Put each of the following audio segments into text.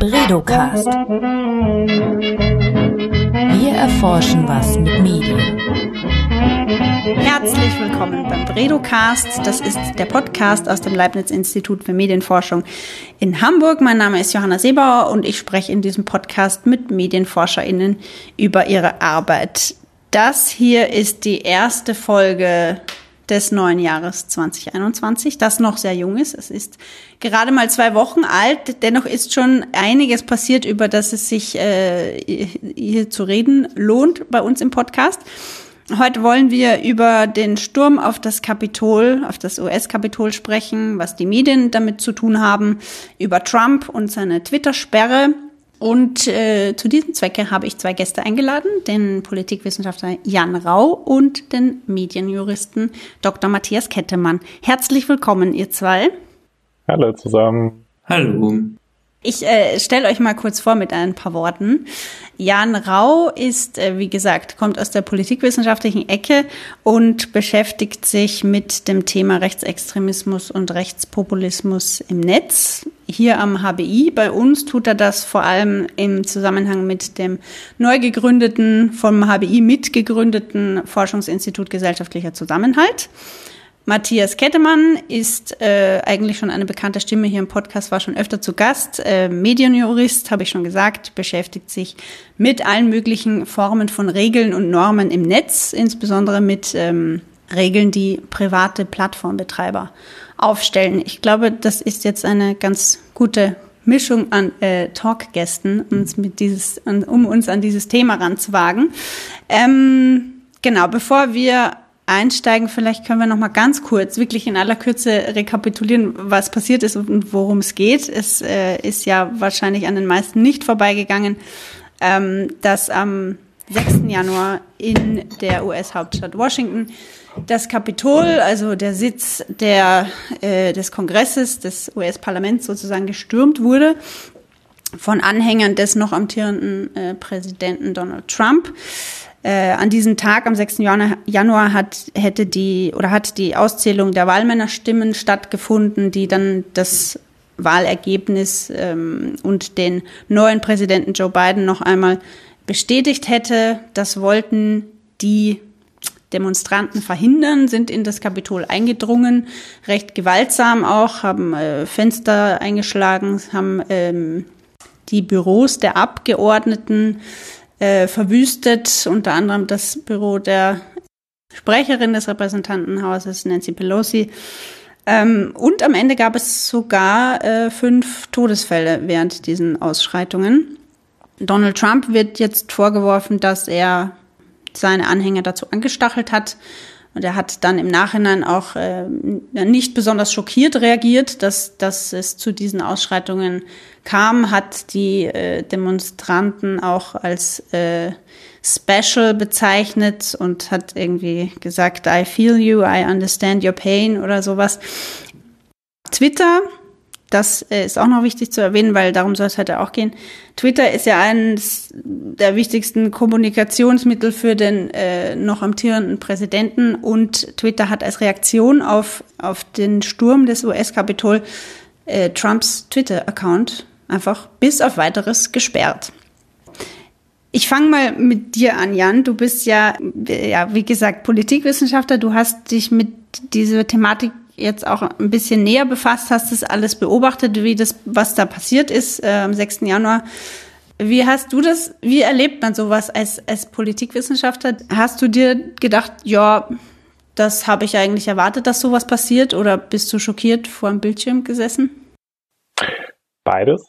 Bredocast. Wir erforschen was mit Medien. Herzlich willkommen beim Bredocast. Das ist der Podcast aus dem Leibniz-Institut für Medienforschung in Hamburg. Mein Name ist Johanna Seebauer und ich spreche in diesem Podcast mit MedienforscherInnen über ihre Arbeit. Das hier ist die erste Folge des neuen Jahres 2021, das noch sehr jung ist. Es ist gerade mal zwei Wochen alt, dennoch ist schon einiges passiert, über das es sich äh, hier zu reden lohnt bei uns im Podcast. Heute wollen wir über den Sturm auf das Kapitol, auf das US-Kapitol sprechen, was die Medien damit zu tun haben, über Trump und seine Twitter-Sperre und äh, zu diesem Zwecke habe ich zwei Gäste eingeladen, den Politikwissenschaftler Jan Rau und den Medienjuristen Dr. Matthias Kettemann. Herzlich willkommen, ihr zwei. Hallo zusammen. Hallo. Ich äh, stelle euch mal kurz vor mit ein paar Worten. Jan Rau ist, äh, wie gesagt, kommt aus der politikwissenschaftlichen Ecke und beschäftigt sich mit dem Thema Rechtsextremismus und Rechtspopulismus im Netz. Hier am HBI. Bei uns tut er das vor allem im Zusammenhang mit dem neu gegründeten, vom HBI mitgegründeten Forschungsinstitut Gesellschaftlicher Zusammenhalt. Matthias Kettemann ist äh, eigentlich schon eine bekannte Stimme hier im Podcast, war schon öfter zu Gast. Äh, Medienjurist, habe ich schon gesagt, beschäftigt sich mit allen möglichen Formen von Regeln und Normen im Netz, insbesondere mit ähm, Regeln, die private Plattformbetreiber aufstellen. Ich glaube, das ist jetzt eine ganz gute Mischung an äh, Talkgästen, uns mit dieses, um uns an dieses Thema ranzuwagen. Ähm, genau, bevor wir einsteigen, vielleicht können wir noch mal ganz kurz, wirklich in aller Kürze rekapitulieren, was passiert ist und worum es geht. Es äh, ist ja wahrscheinlich an den meisten nicht vorbeigegangen, ähm, dass am 6. Januar in der US-Hauptstadt Washington das Kapitol, also der Sitz der, äh, des Kongresses, des US-Parlaments sozusagen gestürmt wurde von Anhängern des noch amtierenden äh, Präsidenten Donald Trump. Äh, an diesem Tag, am 6. Januar, hat, hätte die oder hat die Auszählung der Wahlmännerstimmen stattgefunden, die dann das Wahlergebnis ähm, und den neuen Präsidenten Joe Biden noch einmal bestätigt hätte. Das wollten die Demonstranten verhindern, sind in das Kapitol eingedrungen, recht gewaltsam auch, haben äh, Fenster eingeschlagen, haben ähm, die Büros der Abgeordneten äh, verwüstet, unter anderem das Büro der Sprecherin des Repräsentantenhauses, Nancy Pelosi. Ähm, und am Ende gab es sogar äh, fünf Todesfälle während diesen Ausschreitungen. Donald Trump wird jetzt vorgeworfen, dass er seine Anhänger dazu angestachelt hat. Und er hat dann im Nachhinein auch äh, nicht besonders schockiert reagiert, dass, dass es zu diesen Ausschreitungen kam, hat die äh, Demonstranten auch als äh, Special bezeichnet und hat irgendwie gesagt, I feel you, I understand your pain oder sowas. Twitter, das äh, ist auch noch wichtig zu erwähnen, weil darum soll es heute auch gehen. Twitter ist ja eines der wichtigsten Kommunikationsmittel für den äh, noch amtierenden Präsidenten und Twitter hat als Reaktion auf, auf den Sturm des US-Kapitol äh, Trumps Twitter-Account einfach bis auf weiteres gesperrt. Ich fange mal mit dir an, Jan. Du bist ja, ja, wie gesagt, Politikwissenschaftler. Du hast dich mit dieser Thematik jetzt auch ein bisschen näher befasst, hast das alles beobachtet, wie das, was da passiert ist äh, am 6. Januar. Wie hast du das, wie erlebt man sowas als, als Politikwissenschaftler? Hast du dir gedacht, ja, das habe ich eigentlich erwartet, dass sowas passiert oder bist du schockiert vor dem Bildschirm gesessen? Beides.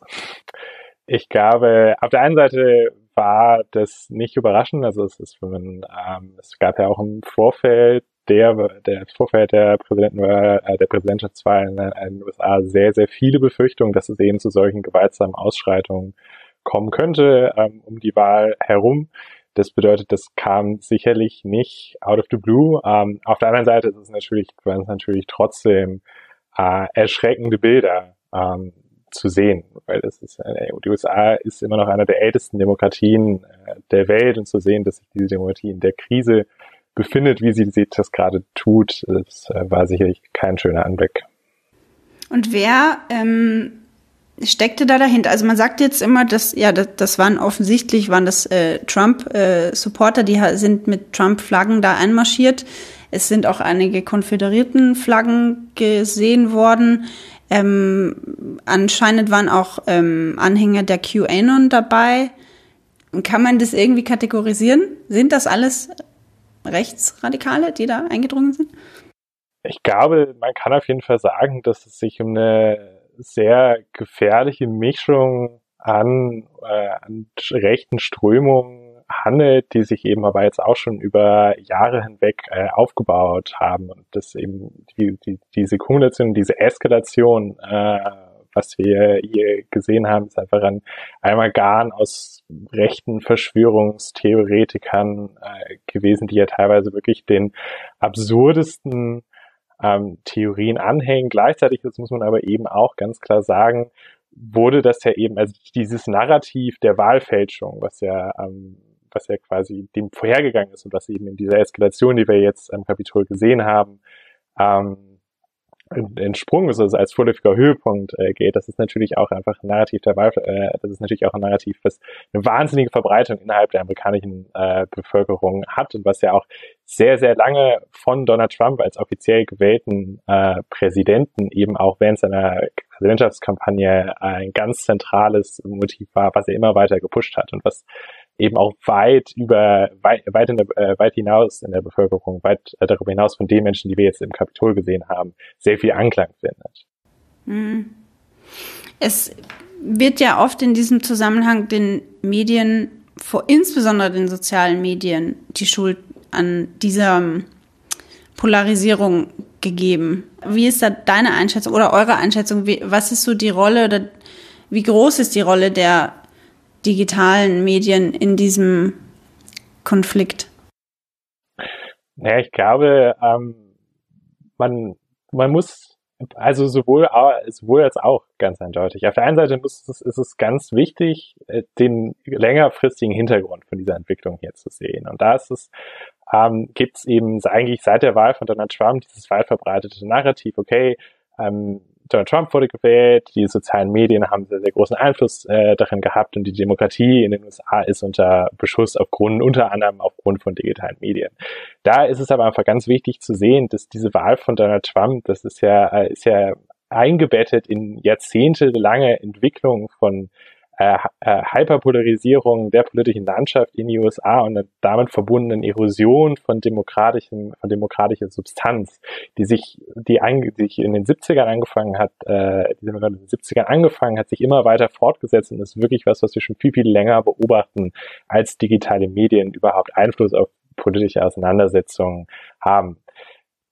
Ich glaube, auf der einen Seite war das nicht überraschend. Also es ist, wenn man, ähm, es gab ja auch im Vorfeld der, der Vorfeld der Präsidentenwahl, äh, der Präsidentschaftswahl in, den USA sehr, sehr viele Befürchtungen, dass es eben zu solchen gewaltsamen Ausschreitungen kommen könnte ähm, um die Wahl herum. Das bedeutet, das kam sicherlich nicht out of the blue. Ähm, auf der anderen Seite ist es natürlich, waren es natürlich trotzdem äh, erschreckende Bilder. Ähm, zu sehen, weil das ist, äh, die USA ist immer noch einer der ältesten Demokratien äh, der Welt und zu sehen, dass sich diese Demokratie in der Krise befindet, wie sie, das gerade tut, das äh, war sicherlich kein schöner Anblick. Und wer, ähm, steckte da dahinter? Also man sagt jetzt immer, dass ja, das, das waren offensichtlich waren das äh, Trump-Supporter, äh, die sind mit Trump-Flaggen da einmarschiert. Es sind auch einige konföderierten Flaggen gesehen worden. Ähm, anscheinend waren auch ähm, Anhänger der QAnon dabei. Kann man das irgendwie kategorisieren? Sind das alles Rechtsradikale, die da eingedrungen sind? Ich glaube, man kann auf jeden Fall sagen, dass es sich um eine sehr gefährliche Mischung an, äh, an rechten Strömungen handelt, die sich eben aber jetzt auch schon über Jahre hinweg äh, aufgebaut haben und das eben die, die, diese Kumulation, diese Eskalation, äh, was wir hier gesehen haben, ist einfach ein Amalgam aus rechten Verschwörungstheoretikern äh, gewesen, die ja teilweise wirklich den absurdesten ähm, Theorien anhängen. Gleichzeitig, das muss man aber eben auch ganz klar sagen, wurde das ja eben, also dieses Narrativ der Wahlfälschung, was ja, ähm, was ja quasi dem vorhergegangen ist und was eben in dieser Eskalation, die wir jetzt am Kapitol gesehen haben, ähm, entsprungen ist, also als vorläufiger Höhepunkt äh, geht, das ist natürlich auch einfach ein Narrativ der Wahl, äh, das ist natürlich auch ein Narrativ, was eine wahnsinnige Verbreitung innerhalb der amerikanischen äh, Bevölkerung hat und was ja auch sehr, sehr lange von Donald Trump als offiziell gewählten äh, Präsidenten eben auch während seiner Präsidentschaftskampagne ein ganz zentrales Motiv war, was er immer weiter gepusht hat und was eben auch weit über, weit, in der, äh, weit hinaus in der Bevölkerung, weit äh, darüber hinaus von den Menschen, die wir jetzt im Kapitol gesehen haben, sehr viel Anklang findet. Mhm. Es wird ja oft in diesem Zusammenhang den Medien, vor, insbesondere den sozialen Medien, die Schuld an dieser ähm, Polarisierung gegeben. Wie ist da deine Einschätzung oder eure Einschätzung? Wie, was ist so die Rolle oder wie groß ist die Rolle der digitalen Medien in diesem Konflikt? Naja, ich glaube, ähm, man, man muss, also sowohl, sowohl als auch ganz eindeutig. Auf der einen Seite muss es, ist es ganz wichtig, äh, den längerfristigen Hintergrund von dieser Entwicklung hier zu sehen. Und da ist es, ähm, gibt es eben eigentlich seit der Wahl von Donald Trump dieses weit verbreitete Narrativ, okay, ähm, Donald Trump wurde gewählt, die sozialen Medien haben sehr, sehr großen Einfluss äh, darin gehabt und die Demokratie in den USA ist unter Beschuss aufgrund, unter anderem aufgrund von digitalen Medien. Da ist es aber einfach ganz wichtig zu sehen, dass diese Wahl von Donald Trump, das ist ja, äh, ist ja eingebettet in jahrzehntelange Entwicklung von äh, äh, Hyperpolarisierung der politischen Landschaft in die USA und der damit verbundenen Erosion von demokratischem, von demokratischer Substanz, die sich, die, ein, die sich in den 70ern angefangen hat, äh, die in den 70ern angefangen hat, sich immer weiter fortgesetzt und ist wirklich was, was wir schon viel, viel länger beobachten, als digitale Medien überhaupt Einfluss auf politische Auseinandersetzungen haben.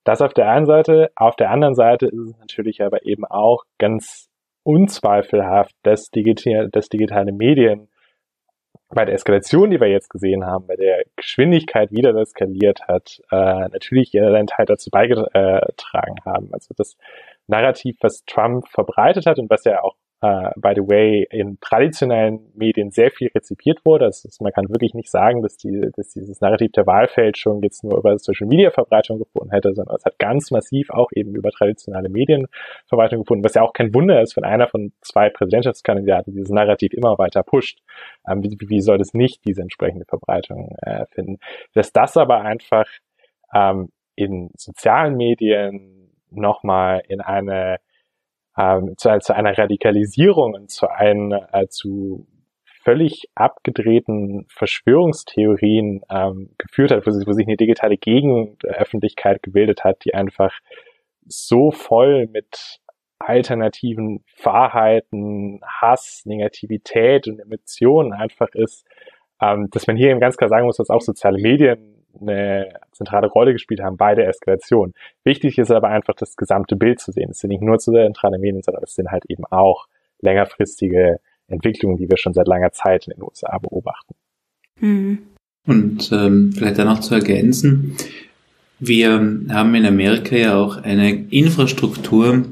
Das auf der einen Seite. Auf der anderen Seite ist es natürlich aber eben auch ganz unzweifelhaft, dass, digital, dass digitale Medien bei der Eskalation, die wir jetzt gesehen haben, bei der Geschwindigkeit, wie das eskaliert hat, äh, natürlich einen Teil dazu beigetragen haben. Also das Narrativ, was Trump verbreitet hat und was ja auch uh, by the way, in traditionellen Medien sehr viel rezipiert wurde. Ist, man kann wirklich nicht sagen, dass, die, dass dieses Narrativ der Wahlfälschung jetzt nur über Social Media Verbreitung gefunden hätte, sondern es hat ganz massiv auch eben über traditionelle Medien Verbreitung gefunden, was ja auch kein Wunder ist, wenn einer von zwei Präsidentschaftskandidaten dieses Narrativ immer weiter pusht. Ähm, wie, wie soll das nicht diese entsprechende Verbreitung äh, finden? Dass das aber einfach ähm, in sozialen Medien nochmal in eine ähm, zu, zu, einer Radikalisierung und zu einem äh, zu völlig abgedrehten Verschwörungstheorien ähm, geführt hat, wo sich, wo sich eine digitale Gegenöffentlichkeit gebildet hat, die einfach so voll mit alternativen Wahrheiten, Hass, Negativität und Emotionen einfach ist, ähm, dass man hier eben ganz klar sagen muss, dass auch soziale Medien eine zentrale Rolle gespielt haben bei der Eskalation. Wichtig ist aber einfach das gesamte Bild zu sehen. Es sind nicht nur zu zentrale Medien, sondern es sind halt eben auch längerfristige Entwicklungen, die wir schon seit langer Zeit in den USA beobachten. Mhm. Und ähm, vielleicht da noch zu ergänzen, wir haben in Amerika ja auch eine Infrastruktur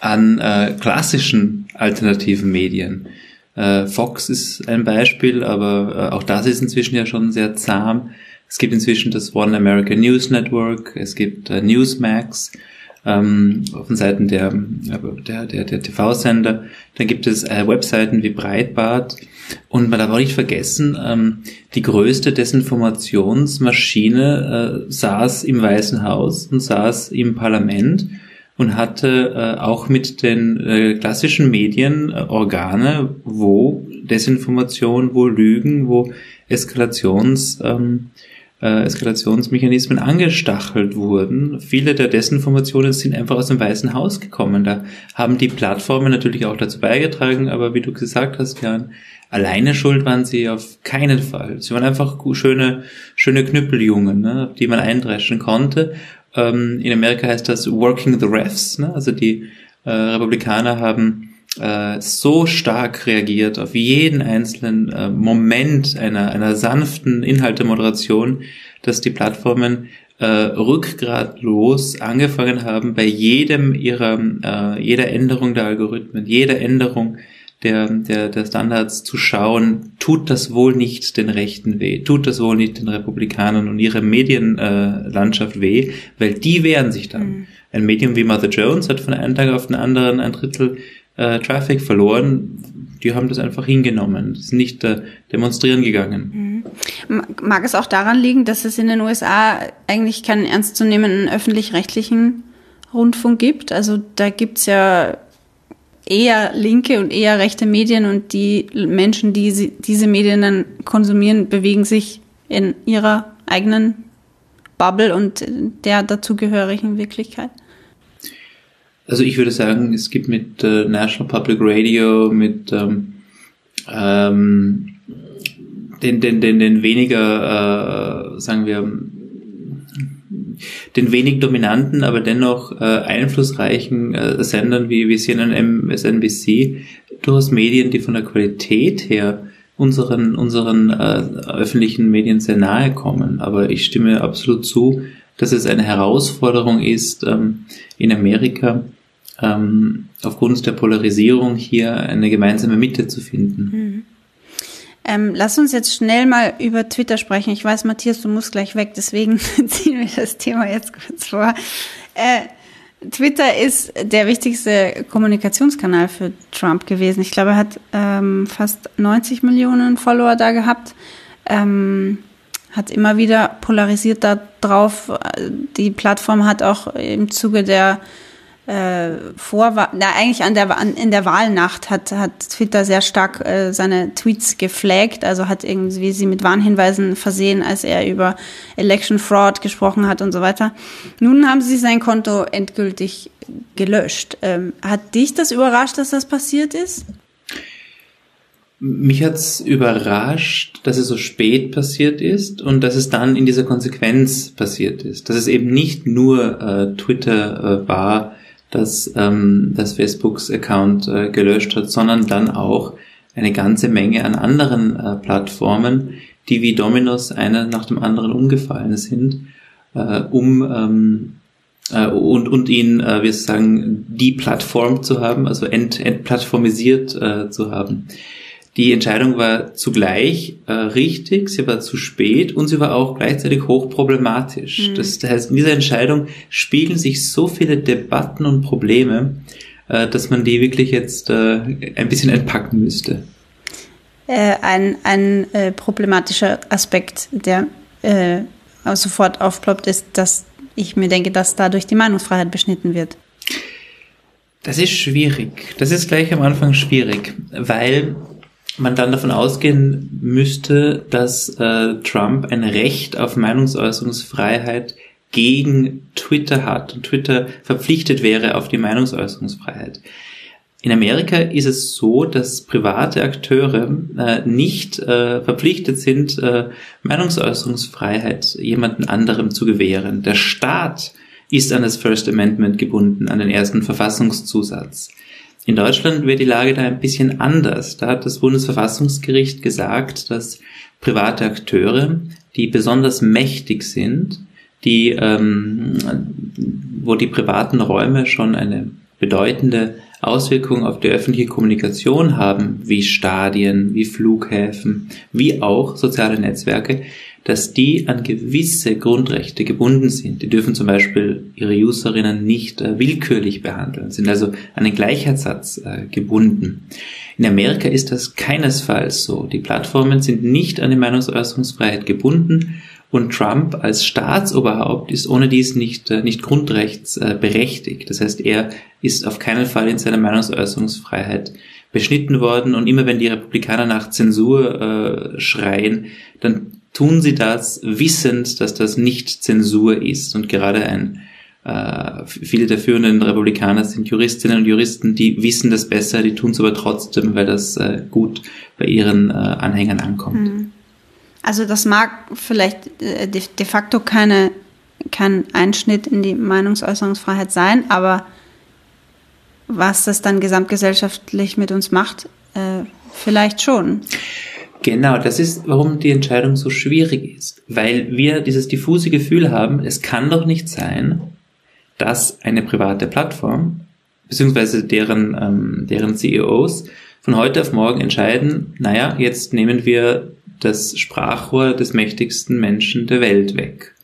an äh, klassischen alternativen Medien. Äh, Fox ist ein Beispiel, aber äh, auch das ist inzwischen ja schon sehr zahm. Es gibt inzwischen das One American News Network, es gibt äh, Newsmax. ähm, auf den Seiten der, der, der, der TV-Sender. Dann gibt es äh, Webseiten wie Breitbart. Und man darf auch nicht vergessen, ähm, die größte Desinformationsmaschine äh, saß im Weißen Haus und saß im Parlament und hatte äh, auch mit den äh, klassischen Medien äh, Organe, wo Desinformation, wo Lügen, wo Eskalations ähm, äh, Eskalationsmechanismen angestachelt wurden. Viele der Desinformationen sind einfach aus dem Weißen Haus gekommen. Da haben die Plattformen natürlich auch dazu beigetragen, aber wie du gesagt hast, Jan, alleine schuld waren sie auf keinen Fall. Sie waren einfach schöne, schöne Knüppeljungen, ne, die man eindreschen konnte. Ähm, in Amerika heißt das Working the Refs, ne? also die äh, Republikaner haben äh, so stark reagiert auf jeden einzelnen äh, Moment einer, einer sanften Inhaltemoderation, dass die Plattformen äh, rückgratlos angefangen haben, bei jedem ihrer, äh, jeder Änderung der Algorithmen, jeder Änderung der, der, der Standards zu schauen, tut das wohl nicht den Rechten weh, tut das wohl nicht den Republikanern und ihrer Medienlandschaft äh, weh, weil die wehren sich dann. Mhm. Ein Medium wie Mother Jones hat von einem Tag auf den anderen ein Drittel äh, Traffic verloren. Die haben das einfach hingenommen, sind nicht äh, demonstrieren gegangen. Mhm. Mag es auch daran liegen, dass es in den USA eigentlich keinen ernstzunehmenden öffentlich-rechtlichen Rundfunk gibt? Also da gibt's ja eher linke und eher rechte Medien und die Menschen, die sie, diese Medien dann konsumieren, bewegen sich in ihrer eigenen Bubble und der dazugehörigen Wirklichkeit? Also ich würde sagen, es gibt mit äh, National Public Radio, mit ähm, ähm, den, den, den, den weniger, äh, sagen wir, den wenig dominanten, aber dennoch äh, einflussreichen äh, Sendern wie, wie CNN, MSNBC durchaus Medien, die von der Qualität her unseren, unseren äh, öffentlichen Medien sehr nahe kommen. Aber ich stimme absolut zu, dass es eine Herausforderung ist, ähm, in Amerika ähm, aufgrund der Polarisierung hier eine gemeinsame Mitte zu finden. Mhm. Ähm, lass uns jetzt schnell mal über Twitter sprechen. Ich weiß, Matthias, du musst gleich weg, deswegen ziehen wir das Thema jetzt kurz vor. Äh, Twitter ist der wichtigste Kommunikationskanal für Trump gewesen. Ich glaube, er hat ähm, fast 90 Millionen Follower da gehabt. Ähm, hat immer wieder polarisiert da drauf. Die Plattform hat auch im Zuge der äh, vor, na, eigentlich an der, an, in der Wahlnacht hat, hat Twitter sehr stark äh, seine Tweets geflaggt, also hat irgendwie sie mit Warnhinweisen versehen, als er über Election Fraud gesprochen hat und so weiter. Nun haben sie sein Konto endgültig gelöscht. Ähm, hat dich das überrascht, dass das passiert ist? Mich hat's überrascht, dass es so spät passiert ist und dass es dann in dieser Konsequenz passiert ist. Dass es eben nicht nur äh, Twitter äh, war, dass ähm, das Facebooks Account äh, gelöscht hat, sondern dann auch eine ganze Menge an anderen äh, Plattformen, die wie Dominos einer nach dem anderen umgefallen sind, äh, um ähm, äh, und, und ihn, äh, wir sagen, die Plattform zu haben, also ent, entplattformisiert äh, zu haben. Die Entscheidung war zugleich äh, richtig, sie war zu spät und sie war auch gleichzeitig hochproblematisch. Mhm. Das, heißt, in dieser Entscheidung spiegeln sich so viele Debatten und Probleme, äh, dass man die wirklich jetzt äh, ein bisschen entpacken müsste. Äh, ein ein äh, problematischer Aspekt, der äh, sofort aufploppt, ist, dass ich mir denke, dass dadurch die Meinungsfreiheit beschnitten wird. Das ist schwierig. Das ist gleich am Anfang schwierig, weil man dann davon ausgehen müsste, dass äh, Trump ein Recht auf Meinungsäußerungsfreiheit gegen Twitter hat und Twitter verpflichtet wäre auf die Meinungsäußerungsfreiheit. In Amerika ist es so, dass private Akteure äh, nicht äh, verpflichtet sind, äh, Meinungsäußerungsfreiheit jemanden anderem zu gewähren. Der Staat ist an das First Amendment gebunden, an den ersten Verfassungszusatz. In Deutschland wäre die Lage da ein bisschen anders. Da hat das Bundesverfassungsgericht gesagt, dass private Akteure, die besonders mächtig sind, die, ähm, wo die privaten Räume schon eine bedeutende Auswirkungen auf die öffentliche Kommunikation haben, wie Stadien, wie Flughäfen, wie auch soziale Netzwerke, dass die an gewisse Grundrechte gebunden sind. Die dürfen zum Beispiel ihre Userinnen nicht äh, willkürlich behandeln, sind also an den Gleichheitssatz äh, gebunden. In Amerika ist das keinesfalls so. Die Plattformen sind nicht an die Meinungsäußerungsfreiheit gebunden und Trump als Staatsoberhaupt ist ohne dies nicht, äh, nicht grundrechtsberechtigt. Das heißt, er ist auf keinen Fall in seiner Meinungsäußerungsfreiheit beschnitten worden und immer wenn die Republikaner nach Zensur äh, schreien, dann tun sie das wissend, dass das nicht Zensur ist. Und gerade ein äh, viele der führenden Republikaner sind Juristinnen und Juristen, die wissen das besser, die tun es aber trotzdem, weil das äh, gut bei ihren äh, Anhängern ankommt. Hm. Also das mag vielleicht äh, de, de facto keine, kein Einschnitt in die Meinungsäußerungsfreiheit sein, aber was das dann gesamtgesellschaftlich mit uns macht, äh, vielleicht schon. Genau, das ist, warum die Entscheidung so schwierig ist, weil wir dieses diffuse Gefühl haben, es kann doch nicht sein, dass eine private Plattform beziehungsweise deren, ähm, deren CEOs von heute auf morgen entscheiden, naja, jetzt nehmen wir das Sprachrohr des mächtigsten Menschen der Welt weg.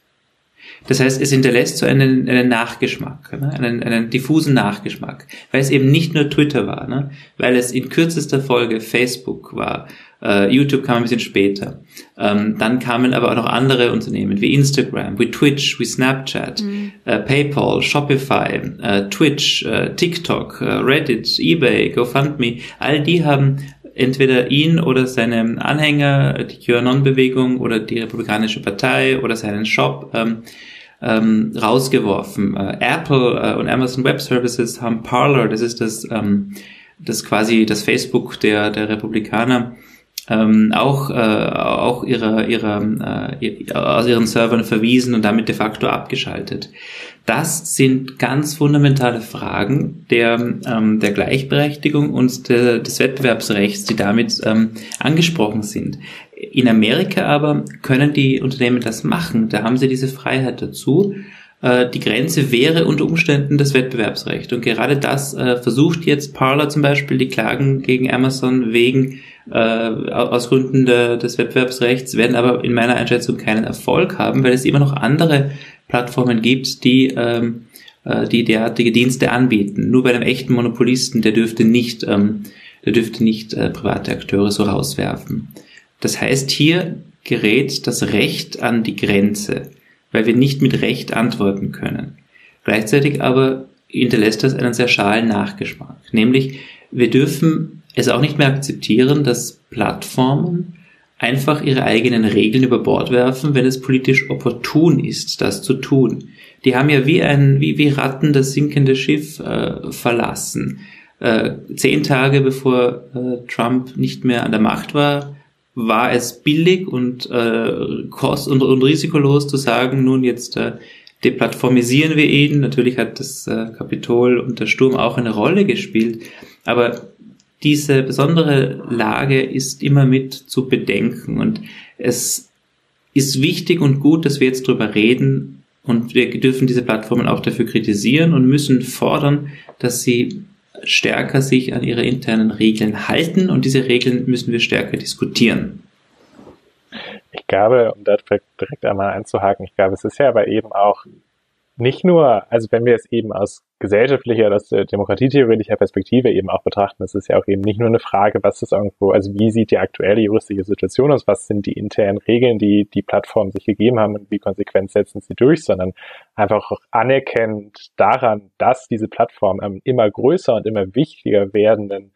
Das heißt, es hinterlässt so einen, einen Nachgeschmack, ne? einen, einen diffusen Nachgeschmack, weil es eben nicht nur Twitter war, ne? weil es in kürzester Folge Facebook war, Uh, YouTube kam ein bisschen später. Ähm, dann kamen aber auch noch andere Unternehmen wie Instagram, wie Twitch, wie Snapchat, mhm. uh, PayPal, Shopify, uh, Twitch, TikTok, Reddit, eBay, GoFundMe. All die haben entweder ihn oder seine Anhänger, die QAnon-Bewegung oder die Republikanische Partei oder seinen Shop ähm, ähm, rausgeworfen. Apple und Amazon Web Services haben Parler, das ist das, ähm, das quasi das Facebook der, der Republikaner, ähm, auch, äh, auch ihre, ihre, äh, aus ihren Servern verwiesen und damit de facto abgeschaltet. Das sind ganz fundamentale Fragen der, ähm, der Gleichberechtigung und der, des Wettbewerbsrechts, die damit ähm, angesprochen sind. In Amerika aber können die Unternehmen das machen. Da haben sie diese Freiheit dazu. Äh, die Grenze wäre unter Umständen das Wettbewerbsrecht. Und gerade das äh, versucht jetzt Parler zum Beispiel die Klagen gegen Amazon wegen äh, aus Gründen de, des Wettbewerbsrechts, werden aber in meiner Einschätzung keinen Erfolg haben, weil es immer noch andere Plattformen gibt, die ähm, äh, die derartige Dienste anbieten. Nur bei einem echten Monopolisten, der dürfte nicht, ähm, der dürfte nicht äh, private Akteure so rauswerfen. Das heißt, hier gerät das Recht an die Grenze, weil wir nicht mit Recht antworten können. Gleichzeitig aber hinterlässt das einen sehr schalen Nachgeschmack, nämlich wir dürfen es auch nicht mehr akzeptieren, dass Plattformen einfach ihre eigenen Regeln über Bord werfen, wenn es politisch opportun ist, das zu tun. Die haben ja wie ein, wie, wie Ratten das sinkende Schiff äh, verlassen. Äh, zehn Tage bevor äh, Trump nicht mehr an der Macht war, war es billig und äh, kost und, und risikolos zu sagen, nun jetzt äh, deplattformisieren wir ihn. Natürlich hat das äh, Kapitol und der Sturm auch eine Rolle gespielt, aber diese besondere Lage ist immer mit zu bedenken. Und es ist wichtig und gut, dass wir jetzt drüber reden. Und wir dürfen diese Plattformen auch dafür kritisieren und müssen fordern, dass sie stärker sich an ihre internen Regeln halten und diese Regeln müssen wir stärker diskutieren. Ich glaube, um da direkt einmal einzuhaken, ich glaube, es ist ja aber eben auch nicht nur, also wenn wir es eben aus gesellschaftlicher aus demokratietheoretischer Perspektive eben auch betrachten, es ist ja auch eben nicht nur eine Frage, was ist irgendwo, also wie sieht die aktuelle juristische Situation aus, was sind die internen Regeln, die die Plattformen sich gegeben haben und wie konsequent setzen sie durch, sondern einfach auch anerkennend daran, dass diese Plattformen einen immer größer und immer wichtiger werdenden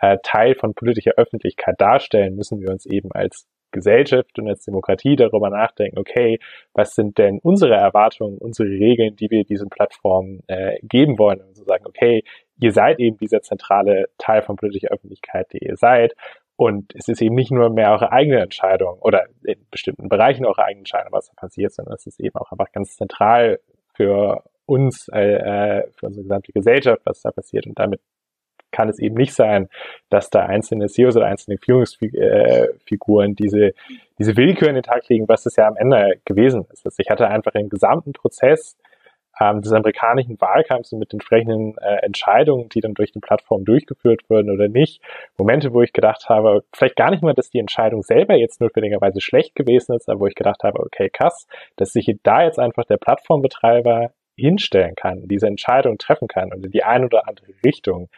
äh, Teil von politischer Öffentlichkeit darstellen, müssen wir uns eben als Gesellschaft und als Demokratie darüber nachdenken, okay, was sind denn unsere Erwartungen, unsere Regeln, die wir diesen Plattformen äh, geben wollen und so sagen, okay, ihr seid eben dieser zentrale Teil von politischer Öffentlichkeit, die ihr seid. Und es ist eben nicht nur mehr eure eigene Entscheidung oder in bestimmten Bereichen eure eigene Entscheidung, was da passiert, sondern es ist eben auch einfach ganz zentral für uns, äh, äh für unsere gesamte Gesellschaft, was da passiert. Und damit kann es eben nicht sein, dass da einzelne CEOs oder einzelne Führungsfiguren diese, diese Willkür in den Tag legen, was es ja am Ende gewesen ist. Also ich hatte einfach im gesamten Prozess ähm, des amerikanischen Wahlkampfs mit den entsprechenden äh, Entscheidungen, die dann durch die Plattform durchgeführt wurden oder nicht, Momente, wo ich gedacht habe, vielleicht gar nicht mal, dass die Entscheidung selber jetzt notwendigerweise schlecht gewesen ist, aber wo ich gedacht habe, okay, krass, dass sich da jetzt einfach der Plattformbetreiber hinstellen kann, diese Entscheidung treffen kann und in die eine oder andere Richtung,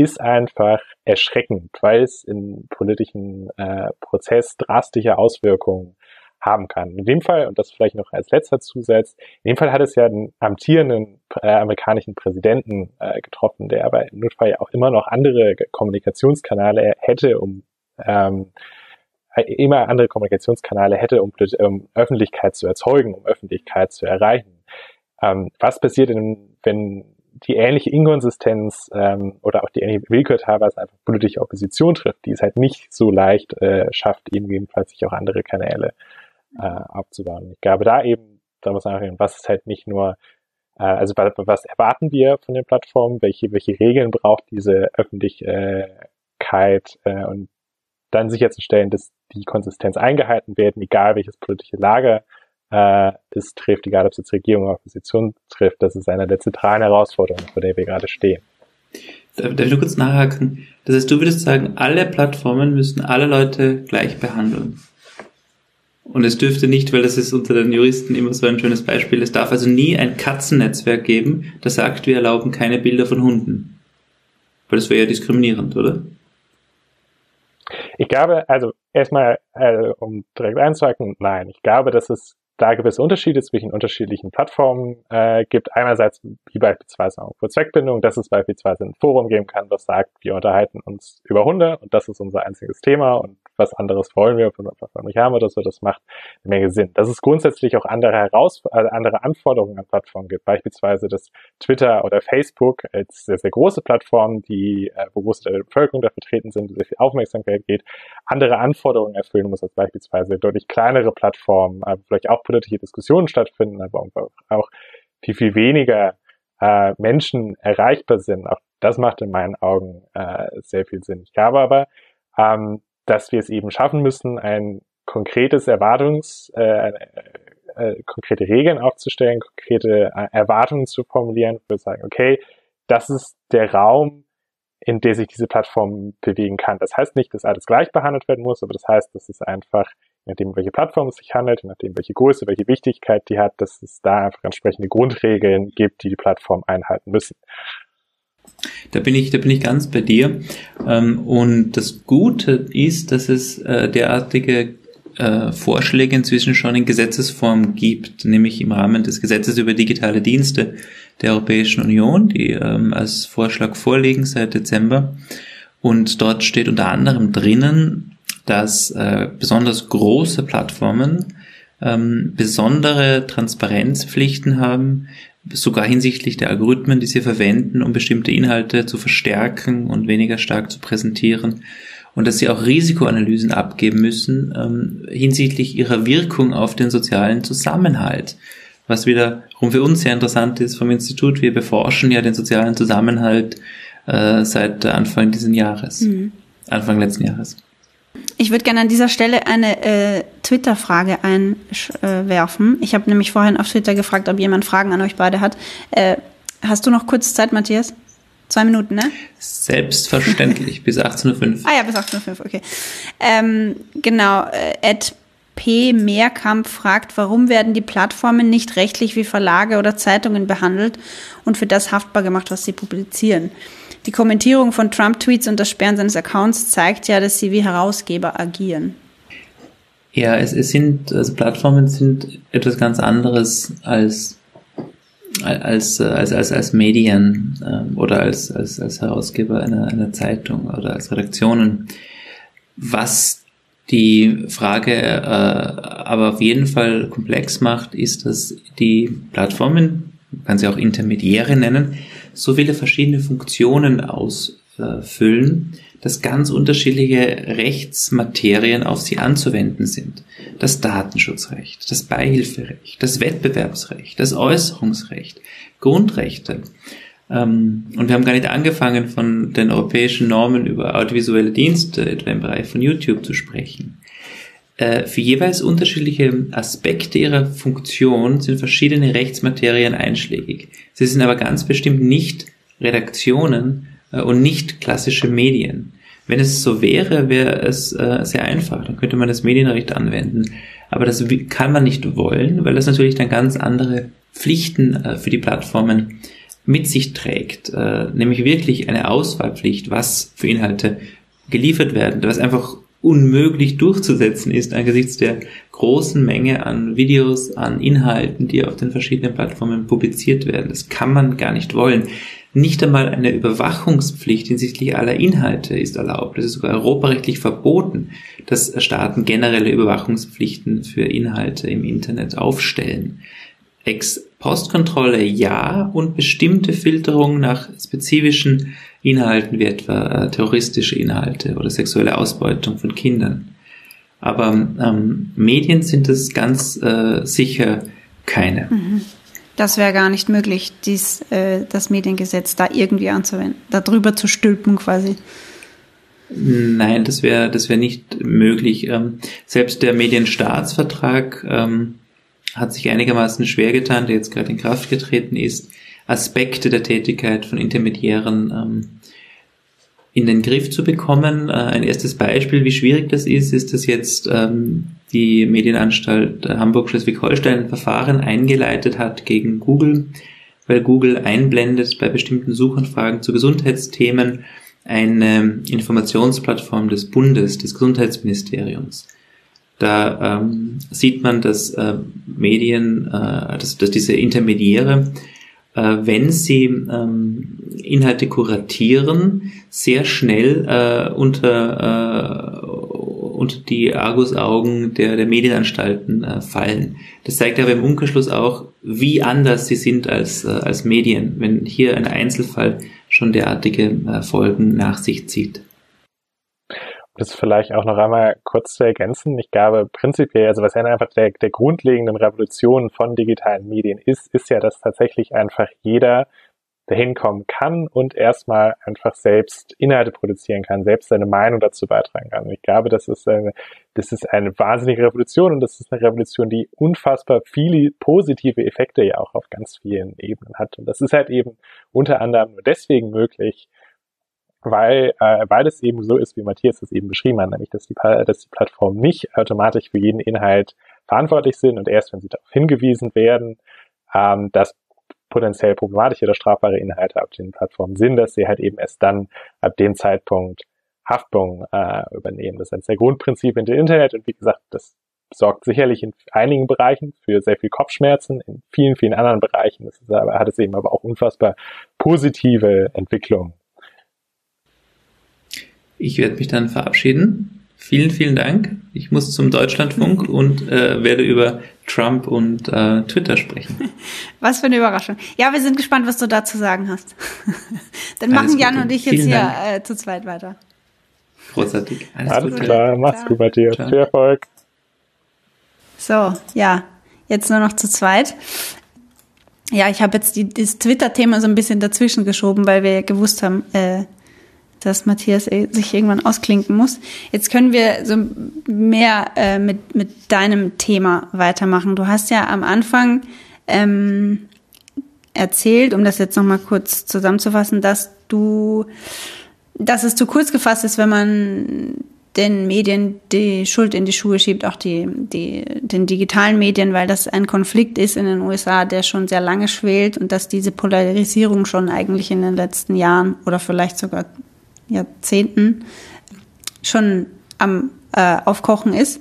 ist einfach erschreckend, weil es im politischen äh, Prozess drastische Auswirkungen haben kann. In dem Fall, und das vielleicht noch als letzter Zusatz, in dem Fall hat es ja den amtierenden äh, amerikanischen Präsidenten äh, getroffen, der aber im Notfall ja auch immer noch andere Kommunikationskanäle hätte, um ähm, immer andere Kommunikationskanäle hätte, um, um Öffentlichkeit zu erzeugen, um Öffentlichkeit zu erreichen. Ähm, was passiert, denn, wenn die ähnliche Inkonsistenz ähm, oder auch die ähnliche Willkür teilweise einfach politische Opposition trifft, die es halt nicht so leicht äh, schafft, eben jedenfalls sich auch andere Kanäle äh, abzubauen. Ich glaube, da eben, da muss man sagen, was ist halt nicht nur, äh, also was erwarten wir von den Plattformen, welche, welche Regeln braucht diese Öffentlichkeit äh, und dann sicherzustellen, dass die Konsistenz eingehalten werden, egal welches politische Lager äh, es trifft, egal ob es jetzt Regierung oder Opposition trifft. Das ist eine der zentralen Herausforderungen, vor der wir gerade stehen. Darf ich nur kurz nachhaken? Das heißt, du würdest sagen, alle Plattformen müssen alle Leute gleich behandeln. Und es dürfte nicht, weil das ist unter den Juristen immer so ein schönes Beispiel, es darf also nie ein Katzennetzwerk geben, das sagt, wir erlauben keine Bilder von Hunden. Weil das wäre ja diskriminierend, oder? Ich glaube, also erstmal, äh, um direkt einzuhaken, nein. Ich glaube, dass es da gewisse Unterschiede zwischen unterschiedlichen Plattformen äh, gibt. Einerseits wie beispielsweise auch für Zweckbindung, dass es beispielsweise ein Forum geben kann, das sagt, wir unterhalten uns über Hunde und das ist unser einziges Thema und was anderes wollen wir Plattform nicht haben oder so, das macht eine Menge Sinn. Dass es grundsätzlich auch andere Heraus äh, andere Anforderungen an Plattformen gibt, beispielsweise dass Twitter oder Facebook als sehr, sehr große Plattformen, die äh, wo große Bevölkerung da vertreten sind, sehr viel Aufmerksamkeit geht, andere Anforderungen erfüllen muss als beispielsweise deutlich kleinere Plattformen, äh, vielleicht auch politische Diskussionen stattfinden, aber auch viel, viel weniger äh, Menschen erreichbar sind. Auch das macht in meinen Augen äh, sehr viel Sinn. Ich glaube aber, ähm, dass wir es eben schaffen müssen, ein konkretes Erwartungs, äh, äh, konkrete Regeln aufzustellen, konkrete äh, Erwartungen zu formulieren, für sagen, okay, das ist der Raum, in der sich diese Plattform bewegen kann. Das heißt nicht, dass alles gleich behandelt werden muss, aber das heißt, dass es einfach, nachdem, welche Plattform es sich handelt, nachdem, welche Größe, welche Wichtigkeit die hat, dass es da einfach entsprechende Grundregeln gibt, die die Plattform einhalten müssen. Da bin ich, da bin ich ganz bei dir. Ähm, und das Gute ist, dass es äh, derartige äh, Vorschläge inzwischen schon in Gesetzesform gibt, nämlich im Rahmen des Gesetzes über digitale Dienste der Europäischen Union, die ähm, als Vorschlag vorliegen seit Dezember. Und dort steht unter anderem drinnen, dass äh, besonders große Plattformen ähm, besondere Transparenzpflichten haben, sogar hinsichtlich der Algorithmen, die sie verwenden, um bestimmte Inhalte zu verstärken und weniger stark zu präsentieren. Und dass sie auch Risikoanalysen abgeben müssen ähm, hinsichtlich ihrer Wirkung auf den sozialen Zusammenhalt. Was wiederum für uns sehr interessant ist vom Institut. Wir beforschen ja den sozialen Zusammenhalt äh, seit Anfang dieses Jahres. Mhm. Anfang letzten Jahres. Ich würde gerne an dieser Stelle eine äh, Twitter-Frage einwerfen. ich habe nämlich vorhin auf Twitter gefragt, ob jemand Fragen an euch beide hat. Äh, hast du noch kurz Zeit, Matthias? Zwei Minuten, ne? Selbstverständlich, bis 18.05 Uhr. Ah ja, bis 18.05 Uhr, okay. Ähm, genau, äh, Ed P. Mehrkamp fragt, warum werden die Plattformen nicht rechtlich wie Verlage oder Zeitungen behandelt und für das haftbar gemacht, was sie publizieren? Die Kommentierung von Trump-Tweets und das Sperren seines Accounts zeigt ja, dass sie wie Herausgeber agieren. Ja, es, es sind, also Plattformen sind etwas ganz anderes als als, als, als, als Medien ähm, oder als, als, als Herausgeber einer, einer Zeitung oder als Redaktionen. Was die Frage äh, aber auf jeden Fall komplex macht, ist, dass die Plattformen, man kann sie auch Intermediäre nennen, so viele verschiedene Funktionen ausfüllen, dass ganz unterschiedliche Rechtsmaterien auf sie anzuwenden sind. Das Datenschutzrecht, das Beihilferecht, das Wettbewerbsrecht, das Äußerungsrecht, Grundrechte. Ähm, und wir haben gar nicht angefangen, von den europäischen Normen über audiovisuelle Dienste, etwa im Bereich von YouTube, zu sprechen. Äh, für jeweils unterschiedliche Aspekte ihrer Funktion sind verschiedene Rechtsmaterien einschlägig. Sie sind aber ganz bestimmt nicht Redaktionen und nicht klassische Medien. Wenn es so wäre, wäre es äh, sehr einfach. Dann könnte man das Medienrecht anwenden. Aber das kann man nicht wollen, weil das natürlich dann ganz andere Pflichten für die Plattformen mit sich trägt. Nämlich wirklich eine Auswahlpflicht, was für Inhalte geliefert werden, was einfach unmöglich durchzusetzen ist angesichts der großen Menge an Videos, an Inhalten, die auf den verschiedenen Plattformen publiziert werden. Das kann man gar nicht wollen. Nicht einmal eine Überwachungspflicht hinsichtlich aller Inhalte ist erlaubt. Es ist sogar europarechtlich verboten, dass Staaten generelle Überwachungspflichten für Inhalte im Internet aufstellen. Ex-Postkontrolle ja und bestimmte Filterung nach spezifischen Inhalten wie etwa äh, terroristische Inhalte oder sexuelle Ausbeutung von Kindern. Aber ähm, Medien sind es ganz äh, sicher keine. Mhm. Das wäre gar nicht möglich, dies, äh, das Mediengesetz da irgendwie anzuwenden, darüber zu stülpen quasi. Nein, das wäre das wäre nicht möglich. Ähm, selbst der Medienstaatsvertrag ähm, hat sich einigermaßen schwer getan, der jetzt gerade in Kraft getreten ist, Aspekte der Tätigkeit von Intermediären ähm, in den Griff zu bekommen. Äh, ein erstes Beispiel, wie schwierig das ist, ist, dass jetzt ähm, die Medienanstalt Hamburg-Schleswig-Holstein ein Verfahren eingeleitet hat gegen Google, weil Google einblendet bei bestimmten Suchanfragen zu Gesundheitsthemen eine Informationsplattform des Bundes, des Gesundheitsministeriums. Da ähm, sieht man, dass äh, Medien, äh, dass, dass diese Intermediäre äh, wenn sie ähm, Inhalte kuratieren, sehr schnell äh, unter, äh, unter die Argusaugen der, der Medienanstalten äh, fallen. Das zeigt aber im Umkehrschluss auch, wie anders sie sind als, äh, als Medien, wenn hier ein Einzelfall schon derartige äh, Folgen nach sich zieht das vielleicht auch noch einmal kurz zu ergänzen. Ich glaube, prinzipiell, also was ja einfach der, der grundlegenden Revolution von digitalen Medien ist, ist ja, dass tatsächlich einfach jeder dahin kommen kann und erstmal einfach selbst Inhalte produzieren kann, selbst seine Meinung dazu beitragen kann. Und ich glaube, das ist eine, das ist eine wahnsinnige Revolution und das ist eine Revolution, die unfassbar viele positive Effekte ja auch auf ganz vielen Ebenen hat. Und das ist halt eben unter anderem nur deswegen möglich, weil, äh, weil es eben so ist, wie Matthias es eben beschrieben hat, nämlich dass die, dass die Plattformen nicht automatisch für jeden Inhalt verantwortlich sind und erst wenn sie darauf hingewiesen werden, ähm, dass potenziell problematische oder strafbare Inhalte auf den Plattformen sind, dass sie halt eben erst dann ab dem Zeitpunkt Haftung äh, übernehmen. Das ist eines der Grundprinzipien der Internet und wie gesagt, das sorgt sicherlich in einigen Bereichen für sehr viel Kopfschmerzen, in vielen, vielen anderen Bereichen das ist aber, hat es eben aber auch unfassbar positive Entwicklungen ich werde mich dann verabschieden. Vielen, vielen Dank. Ich muss zum Deutschlandfunk und äh, werde über Trump und äh, Twitter sprechen. Was für eine Überraschung. Ja, wir sind gespannt, was du da zu sagen hast. Dann machen Jan und ich jetzt hier äh, zu zweit weiter. Großartig. Alles, Alles Gute. klar, mach's gut, Matthias. Viel Erfolg. So, ja, jetzt nur noch zu zweit. Ja, ich habe jetzt die, das Twitter-Thema so ein bisschen dazwischen geschoben, weil wir gewusst haben, äh, dass Matthias äh, sich irgendwann ausklinken muss. Jetzt können wir so mehr äh, mit, mit deinem Thema weitermachen. Du hast ja am Anfang ähm, erzählt, um das jetzt nochmal kurz zusammenzufassen, dass du, dass es zu kurz gefasst ist, wenn man den Medien die Schuld in die Schuhe schiebt, auch die, die, den digitalen Medien, weil das ein Konflikt ist in den USA, der schon sehr lange schwelt und dass diese Polarisierung schon eigentlich in den letzten Jahren oder vielleicht sogar Jahrzehnten schon am äh, Aufkochen ist.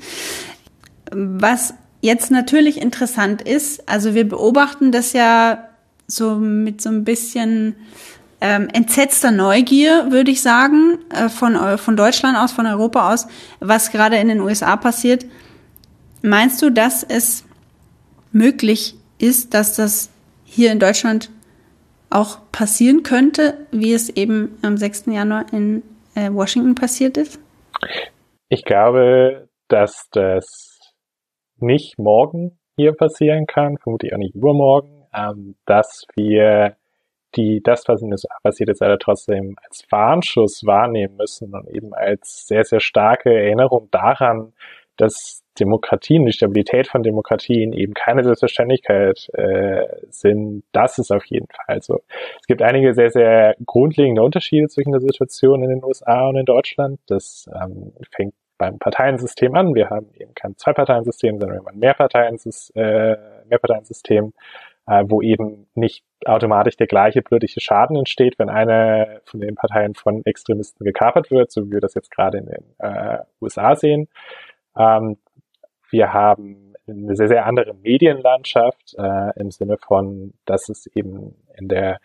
Was jetzt natürlich interessant ist, also wir beobachten das ja so mit so ein bisschen ähm, entsetzter Neugier, würde ich sagen, äh, von, von Deutschland aus, von Europa aus, was gerade in den USA passiert. Meinst du, dass es möglich ist, dass das hier in Deutschland auch passieren könnte, wie es eben am 6. Januar in äh, Washington passiert ist? Ich glaube, dass das nicht morgen hier passieren kann, vermutlich auch nicht übermorgen, ähm, dass wir die, das, was in den USA passiert ist, aber trotzdem als Warnschuss wahrnehmen müssen und eben als sehr, sehr starke Erinnerung daran, dass Demokratien, die Stabilität von Demokratien eben keine Selbstverständlichkeit äh, sind, das ist auf jeden Fall so. Es gibt einige sehr, sehr grundlegende Unterschiede zwischen der Situation in den USA und in Deutschland. Das ähm, fängt beim Parteiensystem an. Wir haben eben kein Zwei-Parteien-System, sondern ein Mehrparteiensystem, äh, Mehrparteiensystem äh, wo eben nicht automatisch der gleiche politische Schaden entsteht, wenn eine von den Parteien von Extremisten gekapert wird, so wie wir das jetzt gerade in den äh, USA sehen. Ähm, wir haben eine sehr, sehr andere Medienlandschaft äh, im Sinne von, dass es eben in der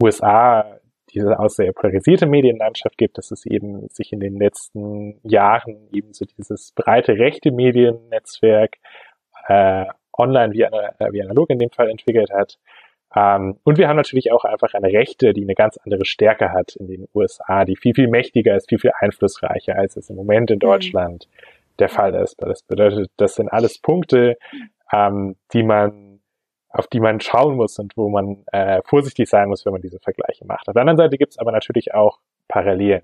USA diese auch sehr polarisierte Medienlandschaft gibt, dass es eben sich in den letzten Jahren eben so dieses breite rechte Mediennetzwerk äh, online wie, äh, wie analog in dem Fall entwickelt hat. Ähm, und wir haben natürlich auch einfach eine Rechte, die eine ganz andere Stärke hat in den USA, die viel, viel mächtiger ist, viel, viel einflussreicher, als es im Moment in mhm. Deutschland mhm. Der Fall ist. Das bedeutet, das sind alles Punkte, ähm, die man, auf die man schauen muss und wo man äh, vorsichtig sein muss, wenn man diese Vergleiche macht. Auf der anderen Seite gibt es aber natürlich auch Parallelen.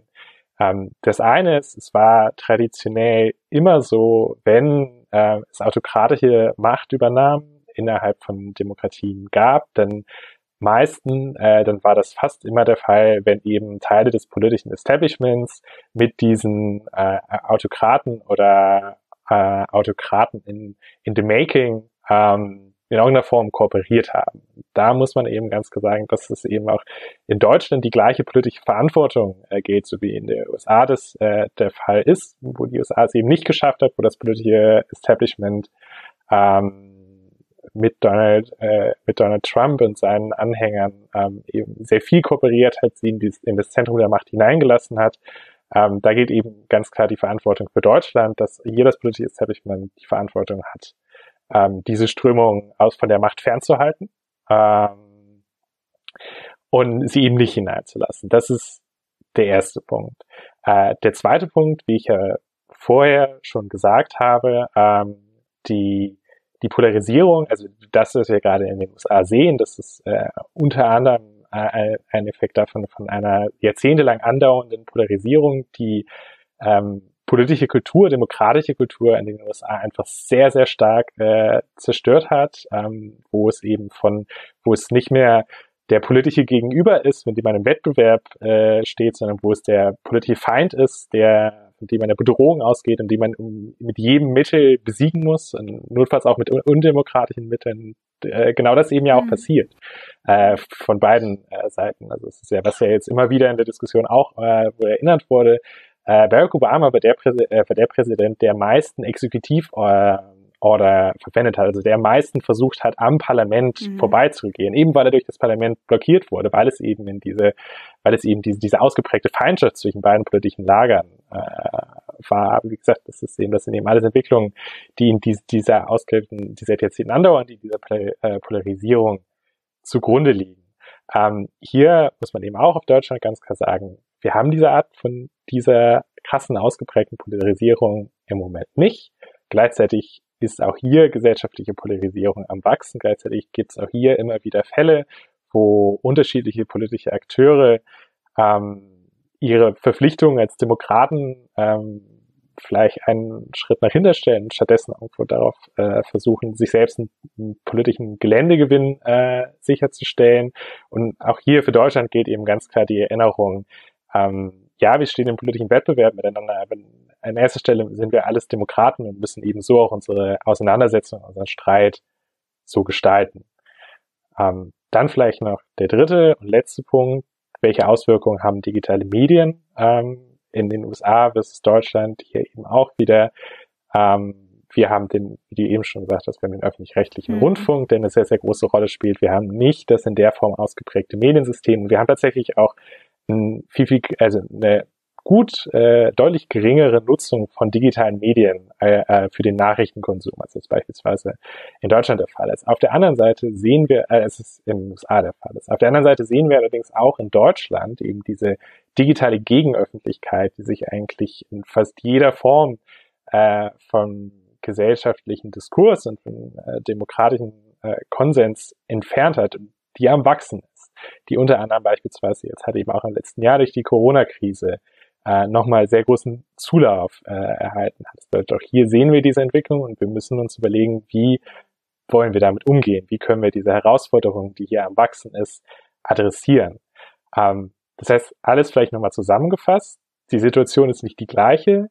Ähm, das eine ist, es war traditionell immer so, wenn äh, es autokratische Machtübernahmen innerhalb von Demokratien gab, dann meisten, äh, dann war das fast immer der Fall, wenn eben Teile des politischen Establishments mit diesen äh, Autokraten oder äh, Autokraten in, in the making ähm, in irgendeiner Form kooperiert haben. Da muss man eben ganz klar sagen, dass es eben auch in Deutschland die gleiche politische Verantwortung äh, geht, so wie in den USA das äh, der Fall ist, wo die USA es eben nicht geschafft hat, wo das politische Establishment ähm, mit Donald, äh, mit Donald Trump und seinen Anhängern ähm, eben sehr viel kooperiert hat, sie in, dies, in das Zentrum der Macht hineingelassen hat. Ähm, da geht eben ganz klar die Verantwortung für Deutschland, dass das politische Establishment die Verantwortung hat, ähm, diese Strömung aus von der Macht fernzuhalten ähm, und sie eben nicht hineinzulassen. Das ist der erste Punkt. Äh, der zweite Punkt, wie ich ja vorher schon gesagt habe, ähm, die die Polarisierung, also das, was wir gerade in den USA sehen, das ist äh, unter anderem äh, ein Effekt davon von einer jahrzehntelang andauernden Polarisierung, die ähm, politische Kultur, demokratische Kultur in den USA einfach sehr, sehr stark äh, zerstört hat, ähm, wo es eben von, wo es nicht mehr der politische Gegenüber ist, mit dem man im Wettbewerb äh, steht, sondern wo es der politische Feind ist, der von dem man eine Bedrohung ausgeht und die man mit jedem Mittel besiegen muss, und notfalls auch mit undemokratischen Mitteln. Äh, genau das eben ja auch mhm. passiert äh, von beiden äh, Seiten. Also es ist ja, was ja jetzt immer wieder in der Diskussion auch äh, wo erinnert wurde, äh, Barack Obama war der, Präsi äh, war der Präsident, der meisten Exekutiv-Order verwendet hat, also der am meisten versucht hat, am Parlament mhm. vorbeizugehen, eben weil er durch das Parlament blockiert wurde, weil es eben in diese, weil es eben diese, diese ausgeprägte Feindschaft zwischen beiden politischen Lagern äh, war. Wie gesagt, das ist eben, das sind eben alles Entwicklungen, die in dies, dieser ausgeprägten, dieser Jahrzehnten andauern, die dieser äh, Polarisierung zugrunde liegen. Ähm, hier muss man eben auch auf Deutschland ganz klar sagen, wir haben diese Art von dieser krassen, ausgeprägten Polarisierung im Moment nicht. Gleichzeitig ist auch hier gesellschaftliche Polarisierung am Wachsen. Gleichzeitig gibt es auch hier immer wieder Fälle, wo unterschiedliche politische Akteure ähm, ihre Verpflichtungen als Demokraten ähm, vielleicht einen Schritt nach hinten stellen, stattdessen irgendwo darauf äh, versuchen, sich selbst einen, einen politischen Geländegewinn äh, sicherzustellen. Und auch hier für Deutschland gilt eben ganz klar die Erinnerung, ähm, ja, wir stehen im politischen Wettbewerb miteinander, aber an erster Stelle sind wir alles Demokraten und müssen eben so auch unsere Auseinandersetzung, unseren Streit so gestalten. Ähm, dann vielleicht noch der dritte und letzte Punkt. Welche Auswirkungen haben digitale Medien ähm, in den USA versus Deutschland? Hier eben auch wieder. Ähm, wir haben den, wie du eben schon gesagt hast, wir haben den öffentlich-rechtlichen mhm. Rundfunk, der eine sehr, sehr große Rolle spielt. Wir haben nicht das in der Form ausgeprägte Mediensystem. Wir haben tatsächlich auch ein viel, viel, also eine gut äh, deutlich geringere Nutzung von digitalen Medien äh, äh, für den Nachrichtenkonsum, als das beispielsweise in Deutschland der Fall ist. Auf der anderen Seite sehen wir, äh, es ist in den USA der Fall ist. Auf der anderen Seite sehen wir allerdings auch in Deutschland eben diese digitale Gegenöffentlichkeit, die sich eigentlich in fast jeder Form äh, von gesellschaftlichen Diskurs und von äh, demokratischen äh, Konsens entfernt hat, die am Wachsen ist, die unter anderem beispielsweise jetzt hat eben auch im letzten Jahr durch die Corona-Krise äh, nochmal sehr großen Zulauf äh, erhalten hat. Auch hier sehen wir diese Entwicklung und wir müssen uns überlegen, wie wollen wir damit umgehen? Wie können wir diese Herausforderung, die hier am Wachsen ist, adressieren? Ähm, das heißt, alles vielleicht nochmal zusammengefasst. Die Situation ist nicht die gleiche,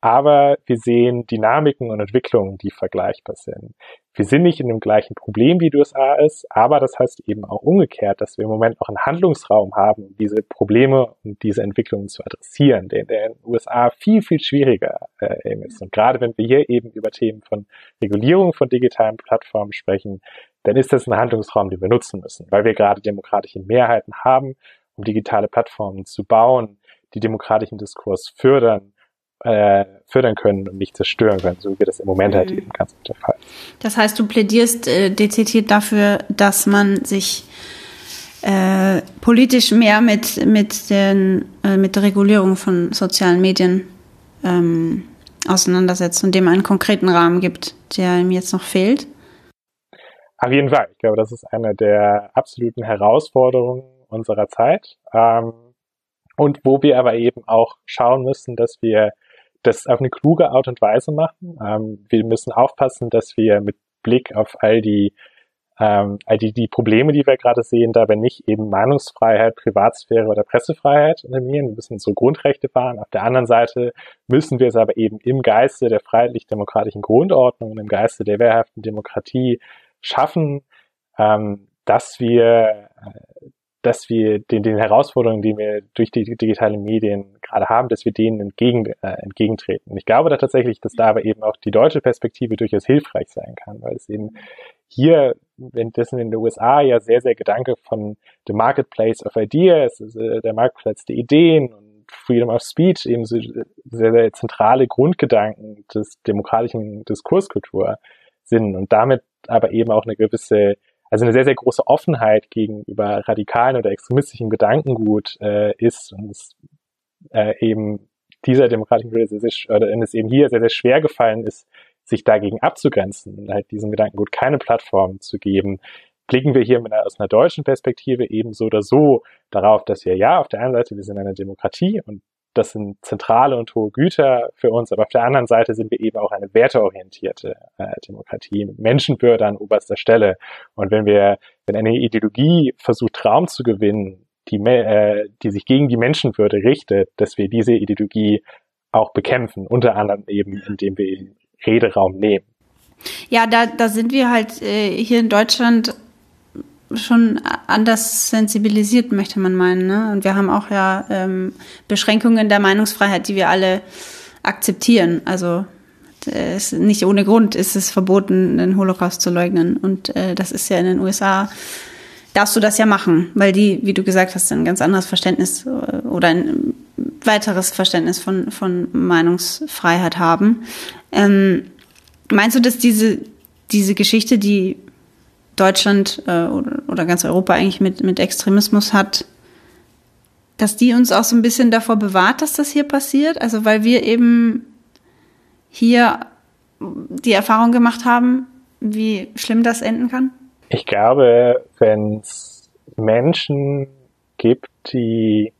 aber wir sehen Dynamiken und Entwicklungen, die vergleichbar sind. Wir sind nicht in dem gleichen Problem wie die USA ist, aber das heißt eben auch umgekehrt, dass wir im Moment noch einen Handlungsraum haben, diese Probleme und diese Entwicklungen zu adressieren, der in den USA viel, viel schwieriger äh, ist. Und gerade wenn wir hier eben über Themen von Regulierung von digitalen Plattformen sprechen, dann ist das ein Handlungsraum, den wir nutzen müssen, weil wir gerade demokratische Mehrheiten haben, um digitale Plattformen zu bauen, die demokratischen Diskurs fördern äh, fördern können und nicht zerstören können, so wie das im Moment halt mhm. halt eben ganz der Fall Das heißt, du plädierst äh, dezidiert dafür, dass man sich äh, politisch mehr mit, mit, den, äh, mit der Regulierung von sozialen Medien ähm, auseinandersetzt und dem einen konkreten Rahmen gibt, der ihm jetzt noch fehlt? Auf jeden Fall. Ich glaube, das ist eine der absoluten Herausforderungen unserer Zeit. Ähm, und wo wir aber eben auch schauen müssen, dass wir das auf eine kluge Art und Weise machen. Ähm, wir müssen aufpassen, dass wir mit Blick auf all die ähm, all die, die Probleme, die wir gerade sehen, dabei nicht eben Meinungsfreiheit, Privatsphäre oder Pressefreiheit unterminieren. Wir müssen unsere Grundrechte wahren. Auf der anderen Seite müssen wir es aber eben im Geiste der freiheitlich-demokratischen Grundordnung und im Geiste der wehrhaften Demokratie schaffen, ähm, dass wir äh, dass wir den, den Herausforderungen, die wir durch die digitalen Medien gerade haben, dass wir denen entgegen, äh, entgegentreten. Ich glaube da tatsächlich, dass da aber eben auch die deutsche Perspektive durchaus hilfreich sein kann, weil es eben hier, wenn das in den USA ja sehr, sehr Gedanke von the marketplace of ideas, also der Marktplatz der Ideen und Freedom of Speech eben so sehr, sehr zentrale Grundgedanken des demokratischen Diskurskultur sind und damit aber eben auch eine gewisse also eine sehr, sehr große Offenheit gegenüber radikalen oder extremistischen Gedankengut äh, ist und es äh, eben dieser demokratischen sehr, sehr, oder es eben hier sehr, sehr schwer gefallen ist, sich dagegen abzugrenzen und halt diesem Gedankengut keine Plattform zu geben, blicken wir hier einer, aus einer deutschen Perspektive eben so oder so darauf, dass wir ja auf der einen Seite, wir sind eine Demokratie und das sind zentrale und hohe Güter für uns, aber auf der anderen Seite sind wir eben auch eine werteorientierte äh, Demokratie mit Menschenwürde an oberster Stelle. Und wenn wir, wenn eine Ideologie versucht, Raum zu gewinnen, die, äh, die sich gegen die Menschenwürde richtet, dass wir diese Ideologie auch bekämpfen, unter anderem eben, indem wir Rederaum nehmen. Ja, da, da sind wir halt äh, hier in Deutschland schon anders sensibilisiert, möchte man meinen. Ne? Und wir haben auch ja ähm, Beschränkungen der Meinungsfreiheit, die wir alle akzeptieren. Also ist nicht ohne Grund ist es verboten, den Holocaust zu leugnen. Und äh, das ist ja in den USA, darfst du das ja machen, weil die, wie du gesagt hast, ein ganz anderes Verständnis äh, oder ein weiteres Verständnis von, von Meinungsfreiheit haben. Ähm, meinst du, dass diese, diese Geschichte, die Deutschland äh, oder, ganz Europa eigentlich mit, mit Extremismus hat, dass die uns auch so ein bisschen davor bewahrt, dass das hier passiert? Also weil wir eben hier die Erfahrung gemacht haben, wie schlimm das enden kann? Ich glaube, wenn es Menschen gibt, die,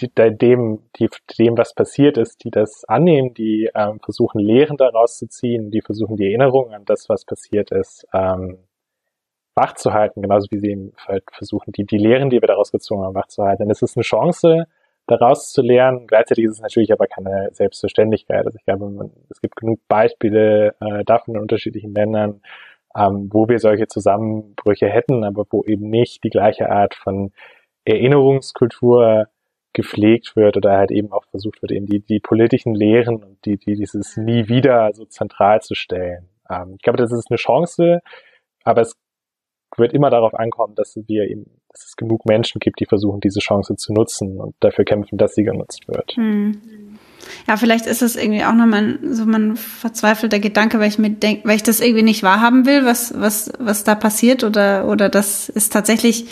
die dem, die, dem, was passiert ist, die das annehmen, die ähm, versuchen, Lehren daraus zu ziehen, die versuchen, die Erinnerung an das, was passiert ist, ähm, wachzuhalten, genauso wie sie eben halt versuchen, die, die Lehren, die wir daraus gezogen haben, wachzuhalten. Denn es ist eine Chance, daraus zu lernen. Gleichzeitig ist es natürlich aber keine Selbstverständlichkeit. Also ich glaube, man, es gibt genug Beispiele äh, davon in unterschiedlichen Ländern, ähm, wo wir solche Zusammenbrüche hätten, aber wo eben nicht die gleiche Art von Erinnerungskultur gepflegt wird oder halt eben auch versucht wird, eben die, die politischen Lehren und die, die dieses nie wieder so zentral zu stellen. Ähm, ich glaube, das ist eine Chance, aber es wird immer darauf ankommen, dass wir eben, dass es genug Menschen gibt, die versuchen, diese Chance zu nutzen und dafür kämpfen, dass sie genutzt wird. Hm. Ja, vielleicht ist es irgendwie auch nochmal so ein verzweifelter Gedanke, weil ich mir denke, weil ich das irgendwie nicht wahrhaben will, was, was, was da passiert oder, oder das ist tatsächlich,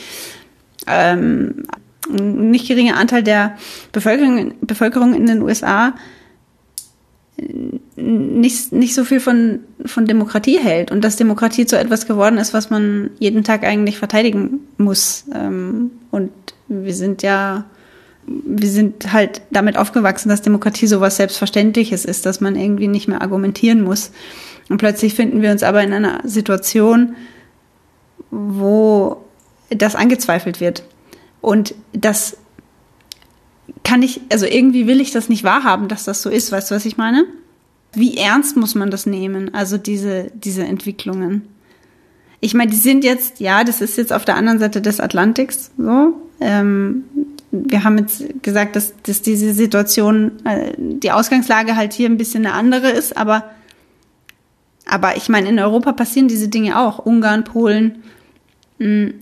ähm, ein nicht geringer Anteil der Bevölkerung, Bevölkerung in den USA nicht, nicht so viel von, von Demokratie hält und dass Demokratie zu etwas geworden ist, was man jeden Tag eigentlich verteidigen muss. Ähm, und wir sind ja wir sind halt damit aufgewachsen, dass Demokratie sowas Selbstverständliches ist, dass man irgendwie nicht mehr argumentieren muss. Und plötzlich finden wir uns aber in einer Situation, wo das angezweifelt wird. Und das kann ich, also irgendwie will ich das nicht wahrhaben, dass das so ist. Weißt du, was ich meine? Wie ernst muss man das nehmen? Also diese, diese Entwicklungen. Ich meine, die sind jetzt, ja, das ist jetzt auf der anderen Seite des Atlantiks so. Ähm, wir haben jetzt gesagt, dass, dass diese Situation, äh, die Ausgangslage halt hier ein bisschen eine andere ist, aber, aber ich meine, in Europa passieren diese Dinge auch. Ungarn, Polen. Mh.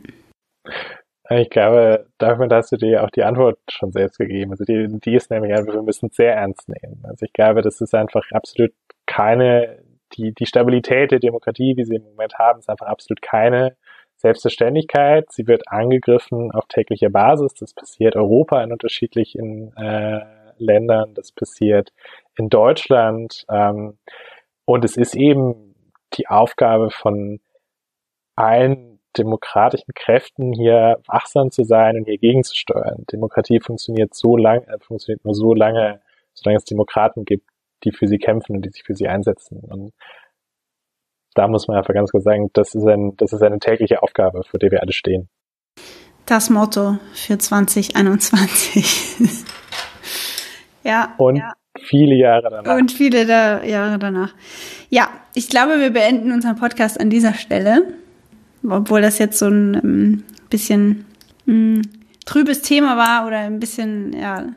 Ich glaube, damit hast du dir auch die Antwort schon selbst gegeben. Also die, die ist nämlich einfach, wir müssen es sehr ernst nehmen. Also ich glaube, das ist einfach absolut keine, die, die Stabilität der Demokratie, wie sie im Moment haben, ist einfach absolut keine Selbstverständlichkeit. Sie wird angegriffen auf täglicher Basis. Das passiert Europa in unterschiedlichen äh, Ländern. Das passiert in Deutschland. Ähm, und es ist eben die Aufgabe von allen demokratischen Kräften hier wachsam zu sein und hier gegenzusteuern. Demokratie funktioniert so lange, äh, funktioniert nur so lange, solange es Demokraten gibt, die für sie kämpfen und die sich für sie einsetzen. Und da muss man einfach ganz kurz sagen, das ist, ein, das ist eine tägliche Aufgabe, vor der wir alle stehen. Das Motto für 2021. ja. Und ja. viele Jahre danach. Und viele da, Jahre danach. Ja, ich glaube, wir beenden unseren Podcast an dieser Stelle obwohl das jetzt so ein ähm, bisschen mh, hm, trübes Thema war oder ein bisschen, ja.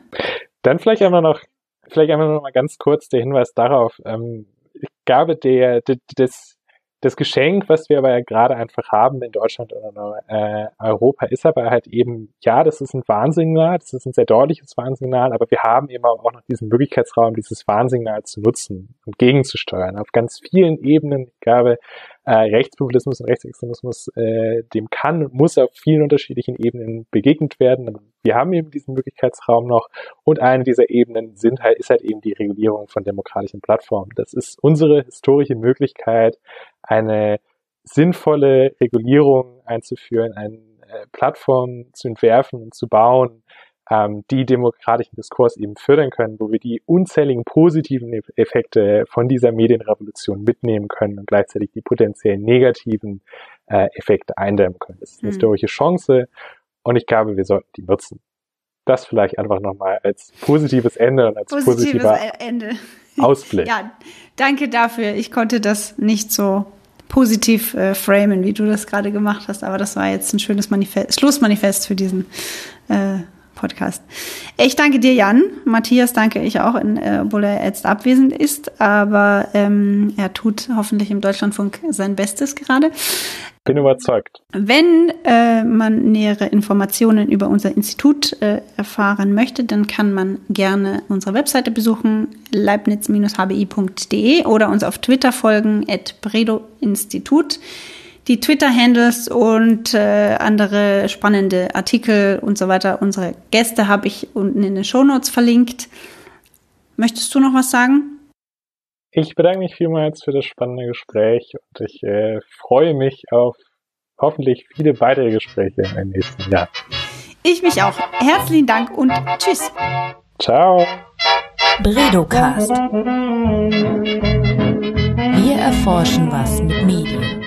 Dann vielleicht einmal noch, vielleicht einmal noch mal ganz kurz der Hinweis darauf. Ähm, ich glaube, der, das, das Geschenk, was wir aber ja gerade einfach haben in Deutschland oder äh, Europa, ist aber halt eben, ja, das ist ein Warnsignal, das ist ein sehr deutliches Warnsignal, aber wir haben eben auch noch diesen Möglichkeitsraum, dieses Warnsignal zu nutzen und gegenzusteuern auf ganz vielen Ebenen. Ich glaube, äh, Rechtspopulismus und Rechtsextremismus, äh, dem kann und muss auf vielen unterschiedlichen Ebenen begegnet werden. Wir haben eben diesen Möglichkeitsraum noch und eine dieser Ebenen sind halt, ist halt eben die Regulierung von demokratischen Plattformen. Das ist unsere historische Möglichkeit, eine sinnvolle Regulierung einzuführen, eine äh, Plattform zu entwerfen und zu bauen, ähm, die demokratischen Diskurs eben fördern können, wo wir die unzähligen positiven Effekte von dieser Medienrevolution mitnehmen können und gleichzeitig die potenziellen negativen äh, Effekte eindämmen können. Das ist eine mhm. historische Chance und ich glaube, wir sollten die nutzen. Das vielleicht einfach nochmal als positives Ende und als positives positiver Ende. Ausblick. ja, danke dafür. Ich konnte das nicht so positiv äh, framen, wie du das gerade gemacht hast, aber das war jetzt ein schönes Manifest, Schlussmanifest für diesen äh, Podcast. Ich danke dir, Jan. Matthias danke ich auch, in, äh, obwohl er jetzt abwesend ist, aber ähm, er tut hoffentlich im Deutschlandfunk sein Bestes gerade. Bin überzeugt. Wenn äh, man nähere Informationen über unser Institut äh, erfahren möchte, dann kann man gerne unsere Webseite besuchen, leibniz-hbi.de oder uns auf Twitter folgen, at Bredo Institut die Twitter-Handles und äh, andere spannende Artikel und so weiter. Unsere Gäste habe ich unten in den Shownotes verlinkt. Möchtest du noch was sagen? Ich bedanke mich vielmals für das spannende Gespräch und ich äh, freue mich auf hoffentlich viele weitere Gespräche im nächsten Jahr. Ich mich auch. Herzlichen Dank und tschüss. Ciao. Bredocast. Wir erforschen was mit Medien.